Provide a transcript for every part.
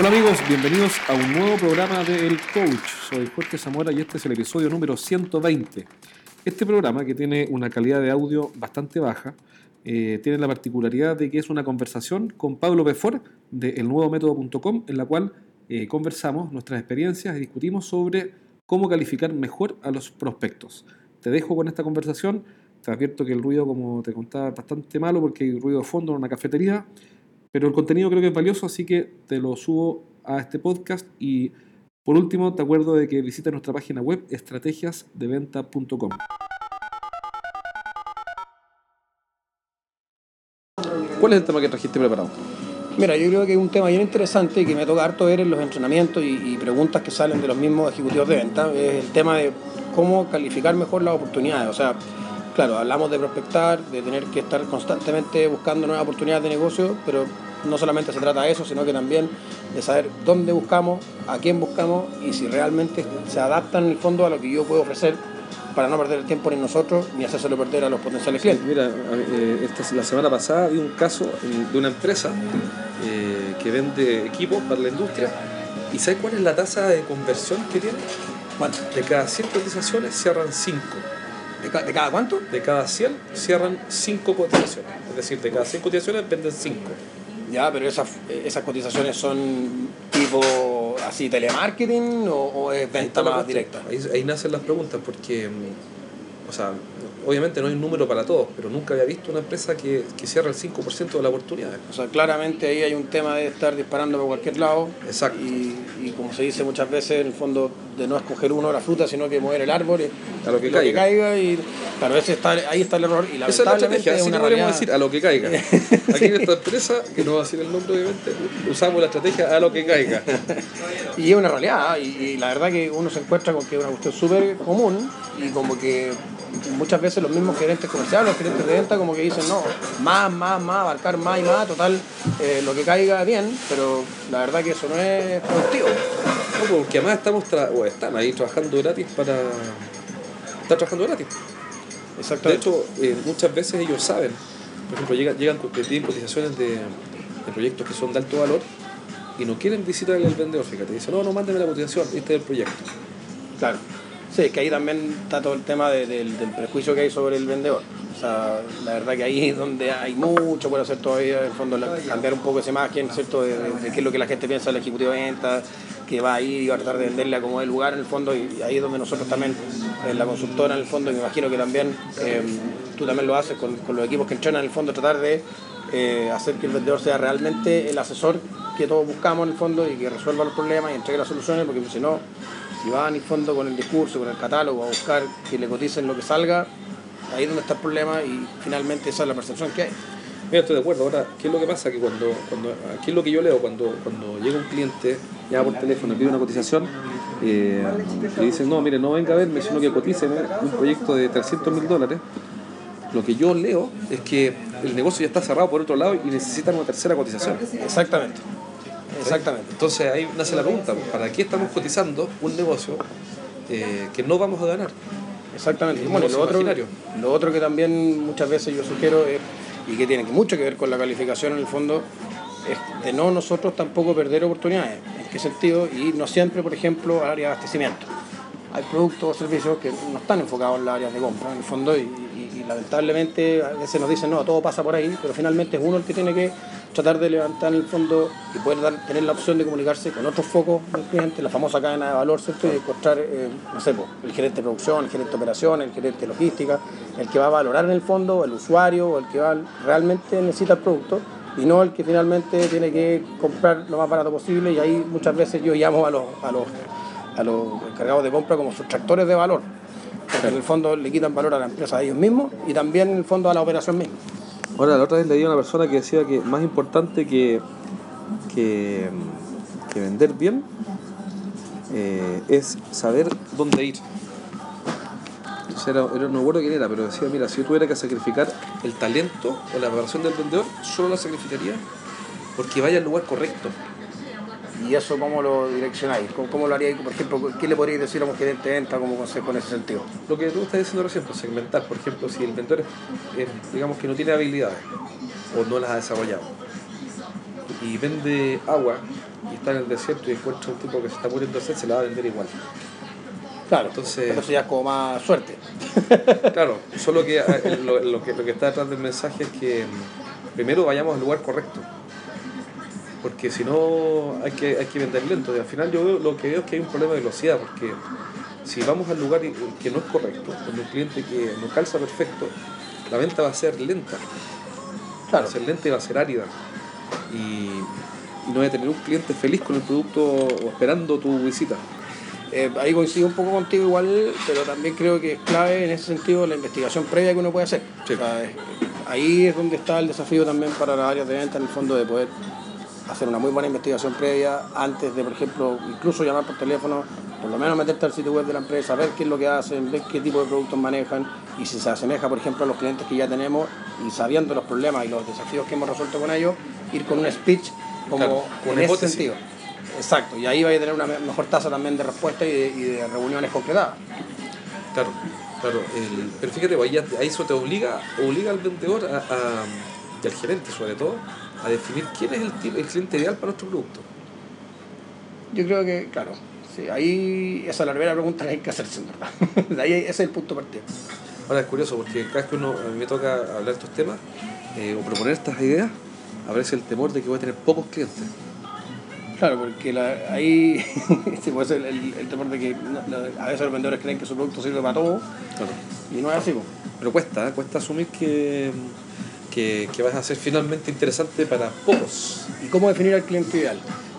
Hola amigos, bienvenidos a un nuevo programa de El Coach. Soy Jorge Zamora y este es el episodio número 120. Este programa, que tiene una calidad de audio bastante baja, eh, tiene la particularidad de que es una conversación con Pablo Pefor de elnuevométodo.com en la cual eh, conversamos nuestras experiencias y discutimos sobre cómo calificar mejor a los prospectos. Te dejo con esta conversación. Te advierto que el ruido, como te contaba, es bastante malo porque hay ruido de fondo en una cafetería, pero el contenido creo que es valioso, así que te lo subo a este podcast y por último te acuerdo de que visites nuestra página web estrategiasdeventa.com. ¿Cuál es el tema que trajiste preparado? Mira, yo creo que es un tema bien interesante y que me toca harto ver en los entrenamientos y, y preguntas que salen de los mismos ejecutivos de venta. Es el tema de cómo calificar mejor las oportunidades. O sea, claro, hablamos de prospectar, de tener que estar constantemente buscando nuevas oportunidades de negocio, pero no solamente se trata de eso, sino que también de saber dónde buscamos, a quién buscamos y si realmente se adaptan en el fondo a lo que yo puedo ofrecer para no perder el tiempo ni nosotros ni hacérselo perder a los potenciales clientes. Mira, eh, esta, la semana pasada vi un caso eh, de una empresa eh, que vende equipos para la industria y ¿sabes cuál es la tasa de conversión que tiene? ¿Cuánto? De cada 100 cotizaciones cierran 5. ¿De, ca- de cada cuánto? De cada 100 cierran 5 cotizaciones. Es decir, de cada 100 cotizaciones venden 5. Ya, pero esas, esas cotizaciones son tipo así telemarketing o, o es venta más directa. Ahí, ahí nacen las preguntas porque, mm, o sea, obviamente no hay un número para todos, pero nunca había visto una empresa que, que cierra el 5% de las oportunidades. O sea, claramente ahí hay un tema de estar disparando por cualquier lado. Exacto. Y, y como se dice muchas veces, en el fondo, de no escoger uno la fruta, sino que mover el árbol y A lo que lo que caiga. caiga. Y claro, ese está, ahí está el error. Y Esa es la estrategia, es así una realidad. decir a lo que caiga. Aquí en esta empresa, que no va a decir el nombre obviamente, usamos la estrategia a lo que caiga. Y es una realidad, y, y la verdad que uno se encuentra con que es una cuestión súper común y como que muchas veces los mismos gerentes comerciales, los gerentes de venta como que dicen, no, más, más, más, abarcar más y más, total, eh, lo que caiga bien, pero la verdad que eso no es productivo. No, porque además estamos tra- o están ahí trabajando gratis para. Están trabajando gratis. De Exactamente. hecho, eh, muchas veces ellos saben, por ejemplo, llegan, llegan piden cotizaciones de, de proyectos que son de alto valor y no quieren visitar al vendedor, fíjate. Dicen, no, no, mándeme la cotización, este es el proyecto. Claro. Sí, es que ahí también está todo el tema de- del, del prejuicio que hay sobre el vendedor. O sea, la verdad que ahí es donde hay mucho por hacer todavía, en el fondo, cambiar un poco esa imagen, ¿cierto? De, de- de qué es lo que la gente piensa del ejecutivo de venta, que va ahí y va a tratar de venderle a como el lugar, en el fondo, y ahí es donde nosotros también, en la consultora, en el fondo, me imagino que también eh, tú también lo haces con, con los equipos que entrenan, en el fondo, tratar de eh, hacer que el vendedor sea realmente el asesor que todos buscamos, en el fondo, y que resuelva los problemas y entregue las soluciones, porque si no, si van en el fondo con el discurso, con el catálogo, a buscar que le coticen lo que salga, ahí es donde está el problema y finalmente esa es la percepción que hay. Mira, estoy de acuerdo. Ahora, ¿qué es lo que pasa? Que cuando, cuando aquí es lo que yo leo, cuando, cuando llega un cliente, llama por teléfono, pide una cotización, eh, y dicen, no, mire, no venga a verme, sino que cotíceme un proyecto de 300 mil dólares. Lo que yo leo es que el negocio ya está cerrado por otro lado y necesitan una tercera cotización. Exactamente. Exactamente. Entonces ahí nace la pregunta, ¿para qué estamos cotizando un negocio eh, que no vamos a ganar? Exactamente. Bueno, lo otro, lo otro que también muchas veces yo sugiero es, y que tiene mucho que ver con la calificación en el fondo, de no nosotros tampoco perder oportunidades. ¿En qué sentido? Y no siempre, por ejemplo, al área de abastecimiento. Hay productos o servicios que no están enfocados en las áreas de compra, en el fondo, y, lamentablemente a veces nos dicen, no, todo pasa por ahí, pero finalmente es uno el que tiene que tratar de levantar en el fondo y poder tener la opción de comunicarse con otros focos del cliente, la famosa cadena de valor, ¿cierto? Y encontrar, eh, no sé, po, el gerente de producción, el gerente de operaciones, el gerente de logística, el que va a valorar en el fondo, el usuario, o el que va, realmente necesita el producto y no el que finalmente tiene que comprar lo más barato posible y ahí muchas veces yo llamo a los, a los, a los encargados de compra como sustractores de valor. Porque en el fondo le quitan valor a la empresa a ellos mismos y también en el fondo a la operación misma. Ahora, la otra vez leí a una persona que decía que más importante que, que, vender bien eh, es saber dónde ir. Era, era- no recuerdo quién era, pero decía, mira, si yo tuviera que sacrificar el talento o la preparación del vendedor, solo la sacrificaría porque vaya al lugar correcto. ¿Y eso cómo lo direccionáis? ¿Cómo, cómo lo haríais? Por ejemplo, ¿qué le podríais decir a un gerente de venta como consejo en ese sentido? Lo que tú estás diciendo recién, pues, segmentar, por ejemplo, si el vendedor, es, digamos que no tiene habilidades o no las ha desarrollado y vende agua y está en el desierto y encuentra un tipo que se está muriendo de sed, se la va a vender igual. Claro, entonces. Pero eso ya es como más suerte. claro, solo que eh, lo, lo, que lo que está detrás del mensaje es que mm, primero vayamos al lugar correcto. Porque si no, hay que, hay que vender lento. Y al final, yo veo, lo que veo es que hay un problema de velocidad. Porque si vamos al lugar que no es correcto, con un cliente que no calza perfecto, la venta va a ser lenta. Claro. Va a ser lenta y va a ser árida. Y, no voy a tener un cliente feliz con el producto o esperando tu visita. Eh, ahí coincido un poco contigo igual, pero también creo que es clave en ese sentido la investigación previa que uno puede hacer. ahí es donde está el desafío también para las áreas de venta, en el fondo, de poder hacer una muy buena investigación previa antes de, por ejemplo, incluso llamar por teléfono, por lo menos meterte al sitio web de la empresa, ver qué es lo que hacen, ver qué tipo de productos manejan y si se asemeja, por ejemplo, a los clientes que ya tenemos y sabiendo los problemas y los desafíos que hemos resuelto con ellos, ir con un speech como en ese sentido. Exacto, y ahí va a tener una mejor tasa también de respuesta y de, reuniones concretadas. Claro, claro. pero fíjate, pues, ahí, eso te obliga, obliga al vendedor a, y al gerente sobre todo a definir quién es el, el cliente ideal para nuestro producto. Yo creo que, claro, sí, ahí esa es la primera pregunta que hay que hacerse, ¿verdad? ahí ese es el punto partido. Ahora es curioso porque cada vez que uno, a mí me toca hablar de estos temas eh, o proponer estas ideas, aparece el temor de que voy a tener pocos clientes. Claro, porque ahí sí, puede ser el, temor de que a veces los vendedores creen que su producto sirve para todo claro. y no es así. Pero cuesta, ¿eh? cuesta asumir que que, que vas a ser finalmente interesante para pocos. ¿Y cómo definir al cliente ideal?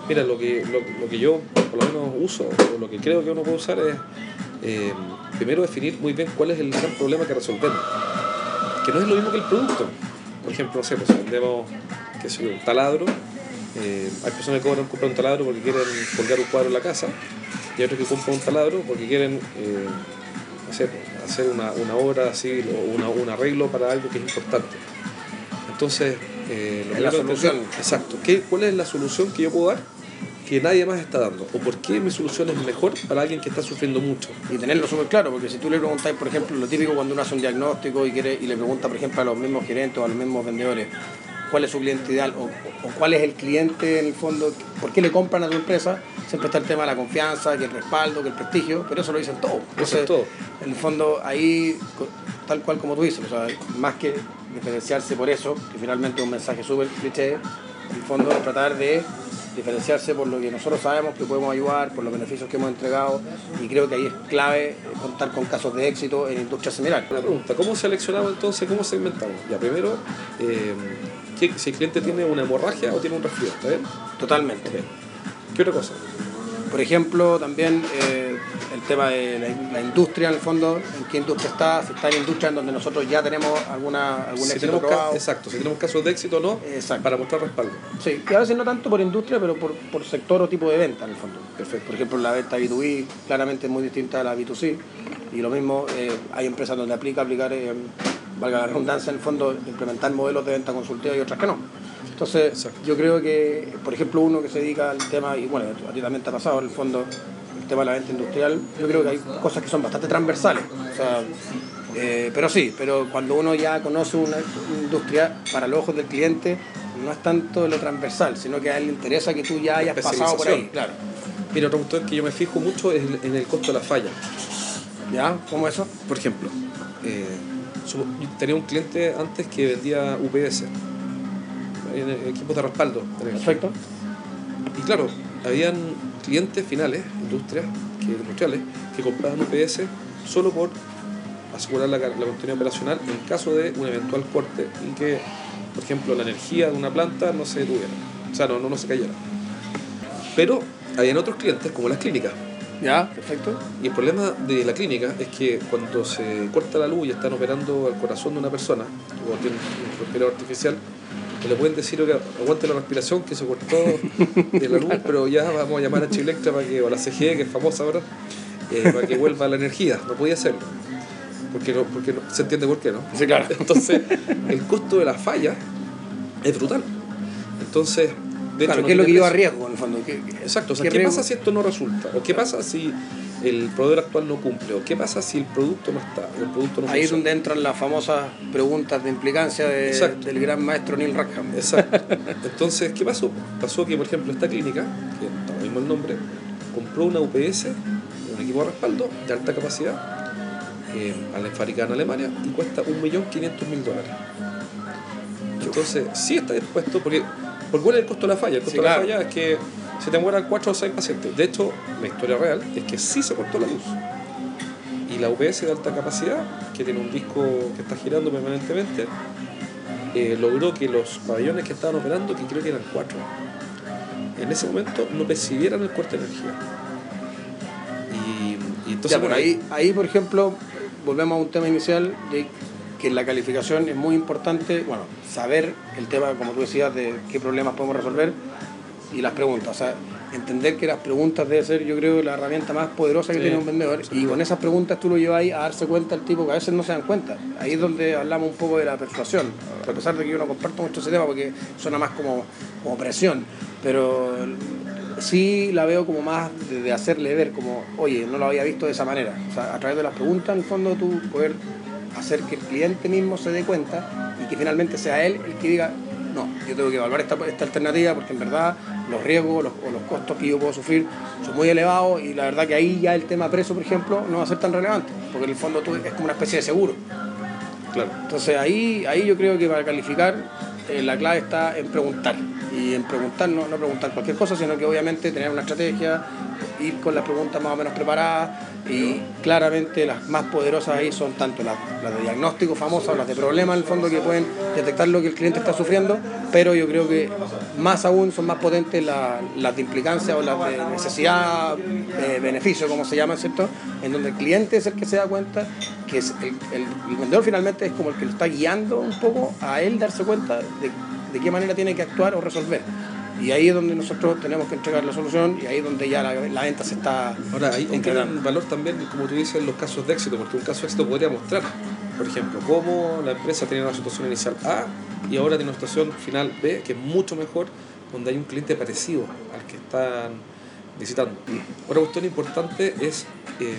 Mira, lo que, lo, que yo por lo menos uso, o lo que creo que uno puede usar es eh, primero definir muy bien cuál es el gran problema que resolvemos. Que no es lo mismo que el producto. Por ejemplo, no sé, pues vendemos qué sé un taladro. Eh, hay personas que cobran, comprar un taladro porque quieren colgar un cuadro en la casa y hay otros que compran un taladro porque quieren eh, hacer, hacer una, una obra así o una, un arreglo para algo que es importante. Entonces, eh, la solución. exacto. ¿Qué, ¿Cuál es la solución que yo puedo dar que nadie más está dando? ¿O por qué mi solución es mejor para alguien que está sufriendo mucho? Y tenerlo súper claro, porque si tú le preguntas, por ejemplo, lo típico cuando uno hace un diagnóstico y, quiere, y le pregunta, por ejemplo, a los mismos gerentes o a los mismos vendedores, cuál es su cliente ideal o, cuál es el cliente en el fondo, por qué le compran a tu empresa, siempre está el tema de la confianza, que el respaldo, que el prestigio, pero eso lo dicen todos. Eso es todo. En el fondo, ahí, tal cual como tú dices, o sea, más que diferenciarse por eso, que finalmente es un mensaje súper cliché, en el fondo es tratar de diferenciarse por lo que nosotros sabemos que podemos ayudar, por los beneficios que hemos entregado y creo que ahí es clave contar con casos de éxito en industrias similares. Una pregunta, ¿cómo seleccionamos entonces, cómo segmentamos? Ya primero, eh, si el cliente tiene una hemorragia o tiene un resfriado, ¿está bien? Totalmente. ¿Qué otra cosa? Por ejemplo, también eh, el tema de la, industria, en el fondo, en qué industria está, si está en industria en donde nosotros ya tenemos alguna, algún éxito probado. Exacto, si tenemos casos de éxito o no, para mostrar respaldo. Sí, y a veces no tanto por industria, pero por, por sector o tipo de venta, en el fondo. Perfecto. Por ejemplo, la venta B2B claramente es muy distinta a la B2C, y lo mismo, eh, hay empresas donde aplica aplicar, eh, valga la redundancia, en el fondo, implementar modelos de venta consultiva y otras que no. Entonces, yo creo que, por ejemplo, uno que se dedica al tema, y bueno, a ti también te ha pasado, en el fondo, el tema de la venta industrial, yo creo que hay cosas que son bastante transversales. O sea, eh, pero sí, pero cuando uno ya conoce una industria, para los ojos del cliente, no es tanto lo transversal, sino que a él le interesa que tú ya hayas pasado por ahí. Claro. Mira, otro punto que yo me fijo mucho es en el costo de la falla. ¿Ya? ¿Cómo eso? Por ejemplo, eh, tenía un cliente antes que vendía UPS equipos de respaldo. Perfecto. Y claro, habían clientes finales, industrias, que, industriales, que compraban UPS solo por asegurar la, la continuidad operacional en caso de un eventual corte y que, por ejemplo, la energía de una planta no se detuviera, o sea, no, no, no se cayera. Pero habían otros clientes, como las clínicas. Ya, perfecto. Y el problema de la clínica es que cuando se corta la luz y están operando al corazón de una persona, o tienen un respirador artificial, le pueden decir que aguante la respiración que se cortó de la luz, pero ya vamos a llamar a Chilectra para que, o a la CGE, que es famosa ahora, eh, para que vuelva la energía. No podía hacerlo. Porque, no, porque no, se entiende por qué, ¿no? Sí, claro. Entonces, el costo de la falla es brutal. Entonces, de claro, ¿qué es lo que yo arriesgo en el fondo? Exacto, o sea, ¿qué, pasa si esto no resulta? ¿O qué pasa si el proveedor actual no cumple? ¿O qué pasa si el producto no está? O el producto no Ahí es donde entran las famosas preguntas de implicancia de- del gran maestro Neil Rackham. Exacto. Entonces, ¿qué pasó? Pasó que, por ejemplo, esta clínica, que está mismo el nombre, compró una UPS, un equipo de respaldo de alta capacidad, eh, fabricada en Alemania, y cuesta 1.500.000 dólares. Entonces, sí está dispuesto, porque, porque ¿cuál es el costo de la falla? El costo Sí, de la claro. falla es que se te mueran 4 o 6 pacientes. De hecho, la historia real es que sí se cortó la luz. Y la UPS de alta capacidad, que tiene un disco que está girando permanentemente, eh, logró que los pabellones que estaban operando, que creo que eran cuatro, en ese momento no percibieran el corte de energía. Y, y entonces Ya, por ahí, ahí, por ejemplo, volvemos a un tema inicial de que en la calificación es muy importante, bueno, saber el tema, como tú decías, de qué problemas podemos resolver y las preguntas. O sea, entender que las preguntas debe ser, yo creo, la herramienta más poderosa que Sí, tiene un vendedor. Y con esas preguntas tú lo llevas ahí a darse cuenta al tipo que a veces no se dan cuenta. Ahí es donde hablamos un poco de la persuasión. A pesar de que yo no comparto mucho ese tema porque suena más como, como presión. Pero sí la veo como más de, hacerle ver como, oye, no lo había visto de esa manera. O sea, a través de las preguntas, en el fondo, tú poder hacer que el cliente mismo se dé cuenta y que finalmente sea él el que diga, no, yo tengo que evaluar esta, esta alternativa porque en verdad los riesgos los- o los costos que yo puedo sufrir son muy elevados y la verdad que ahí ya el tema precio, por ejemplo, no va a ser tan relevante, porque en el fondo tú, es como una especie de seguro. claro, Entonces ahí, ahí yo creo que para calificar eh, la clave está en preguntar. Y en preguntar, no, no preguntar cualquier cosa, sino que obviamente tener una estrategia, ir con las preguntas más o menos preparadas y claramente las más poderosas ahí son tanto las, las de diagnóstico famosas, las de problemas en el fondo que pueden detectar lo que el cliente está sufriendo, pero yo creo que más aún son más potentes la- las de implicancia o las de necesidad, de beneficio, como se llama, ¿cierto? En donde el cliente es el que se da cuenta que el, el- el vendedor finalmente es como el que lo está guiando un poco a él darse cuenta de, de qué manera tiene que actuar o resolver. Y ahí es donde nosotros tenemos que entregar la solución y ahí es donde ya la, la venta se está Ahora, ahí dar valor también, como tú dices, en los casos de éxito, porque un caso de éxito podría mostrar, por ejemplo, cómo la empresa tenía una situación inicial A y ahora tiene una situación final B, que es mucho mejor, donde hay un cliente parecido al que están visitando. Otra cuestión importante es eh,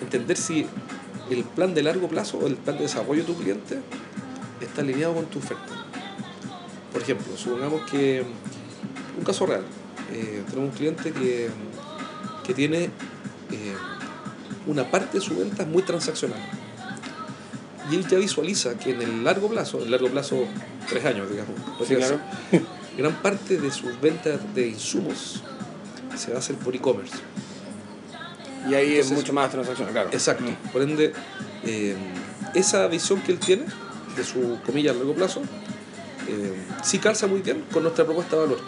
entender si el plan de largo plazo o el plan de desarrollo de tu cliente está alineado con tu oferta. Por ejemplo, supongamos que un caso real, eh, tenemos un cliente que, que tiene eh, una parte de su venta muy transaccional. Y él ya visualiza que en el largo plazo, en el largo plazo, tres años, digamos, Sí, claro. gran parte de sus ventas de insumos se va a hacer por e-commerce. Y ahí es mucho más transaccional, claro. Exacto. Por ende, eh, esa visión que él tiene de su comilla a largo plazo, sí calza muy bien con nuestra propuesta de valor.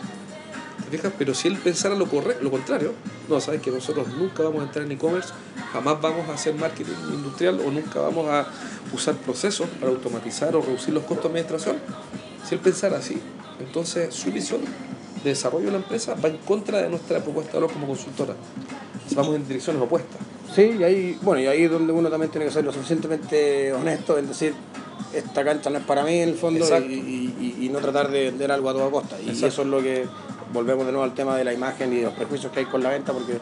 Pero si él pensara lo, corre- lo contrario, no, sabes que nosotros nunca vamos a entrar en e-commerce, jamás vamos a hacer marketing industrial o nunca vamos a usar procesos para automatizar o reducir los costos de administración. Si él pensara así, entonces su visión de desarrollo de la empresa va en contra de nuestra propuesta de valor como consultora. Vamos en direcciones opuestas. Sí, y ahí, bueno, y ahí es donde uno también tiene que ser lo suficientemente honesto en decir, esta cancha no es para mí en el fondo y, y- y- y no tratar de vender algo a toda costa. Y Exacto. eso es lo que, volvemos de nuevo al tema de la imagen y de los prejuicios que hay con la venta, porque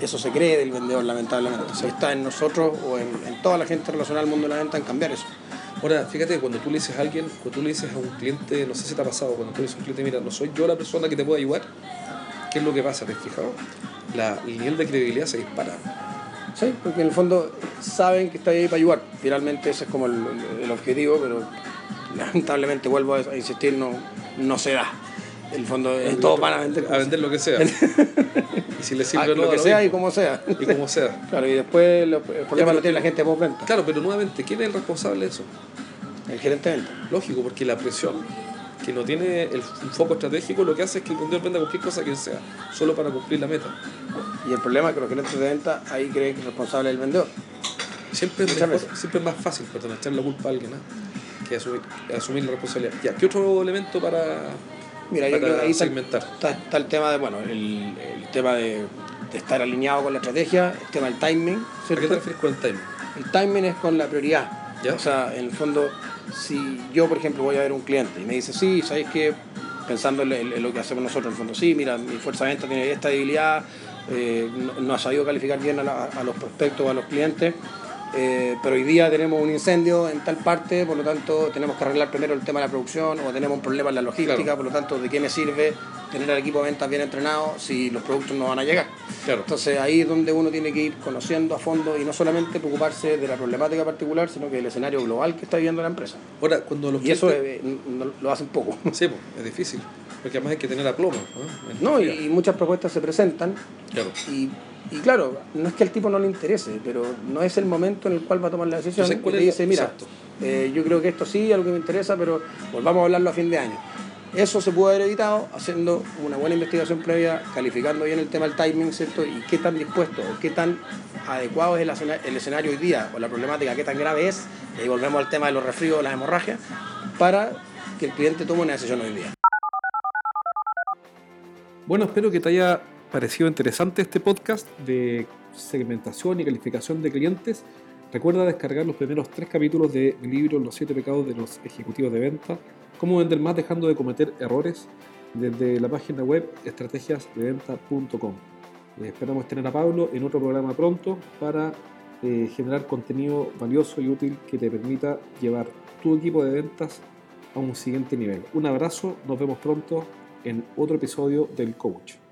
eso se cree del vendedor, lamentablemente. Si está en nosotros o en, en toda la gente relacionada al mundo de la venta en cambiar eso. Ahora, fíjate, cuando tú le dices a alguien, cuando tú le dices a un cliente, no sé si te ha pasado, cuando tú le dices a un cliente, mira, no soy yo la persona que te puede ayudar, ¿qué es lo que pasa? ¿Te has fijado? La, el nivel de credibilidad se dispara. Sí, porque en el fondo saben que está ahí para ayudar. Finalmente ese es como el, el- objetivo, pero lamentablemente vuelvo a, a insistir, no, no se da. El fondo es todos van a vender. A vender lo que sea. y si le Ah, sirve o no, lo que sea y mismo. como sea. y como sea. Claro, y después lo- el problema lo tiene la gente post venta, Claro, pero nuevamente, ¿quién es el responsable de eso? el gerente de venta. Lógico, porque la presión que no tiene el, foco estratégico lo que hace es que el vendedor venda cualquier cosa que sea, solo para cumplir la meta. Y el problema es que los gerentes de venta ahí creen que el responsable es el vendedor. Siempre es, mejor- siempre es más fácil perdón, echar la culpa a alguien ¿ah? que asumir, asumir la responsabilidad. Ya, ¿qué otro elemento para, Mira, yo creo que ahí está, está- está el tema de, bueno, el, el tema de, de estar alineado con la estrategia, el tema del timing, ¿A qué te ¿cierto? refieres con el timing? El timing es con la prioridad. ¿Ya? O sea, en el fondo, si yo, por ejemplo, voy a ver un cliente y me dice, sí, ¿sabéis qué? Pensando en, en lo que hacemos nosotros, en el fondo, sí, mira, mi fuerza de venta tiene esta debilidad, eh, no, ha sabido calificar bien a, a los prospectos o a los clientes. Eh, pero hoy día tenemos un incendio en tal parte, por lo tanto tenemos que arreglar primero el tema de la producción o tenemos un problema en la logística, por lo tanto, ¿de qué me sirve tener el equipo de ventas bien entrenado si los productos no van a llegar? Claro. Entonces ahí es donde uno tiene que ir conociendo a fondo y no solamente preocuparse de la problemática particular, sino que del escenario global que está viviendo la empresa. Ahora, cuando los Y eso clientes- eh, lo hacen poco. Sí, pues, es difícil. Porque además hay que tener aplomo. ¿no? No, y, muchas propuestas se presentan Claro. y, y claro, no es que al tipo no le interese, pero no es el momento en el cual va a tomar la decisión. Entonces, ¿cuál y es la- dice, mira, eh, yo creo que esto sí, algo que me interesa, pero volvamos a hablarlo a fin de año. Eso se pudo haber evitado haciendo una buena investigación previa, calificando bien el tema del timing, ¿cierto? Y qué tan dispuesto o qué tan adecuado es el, escena- el escenario hoy día, o la problemática, qué tan grave es, y ahí volvemos al tema de los resfríos, las hemorragias, para que el cliente tome una decisión hoy día. Bueno, espero que te haya parecido interesante este podcast de segmentación y calificación de clientes. Recuerda descargar los primeros tres capítulos de mi libro Los siete pecados de los ejecutivos de venta, cómo vender más dejando de cometer errores desde la página web estrategiasdeventa.com. Eh, esperamos tener a Pablo en otro programa pronto para eh, generar contenido valioso y útil que te permita llevar tu equipo de ventas a un siguiente nivel. Un abrazo, nos vemos pronto en otro episodio del Coach.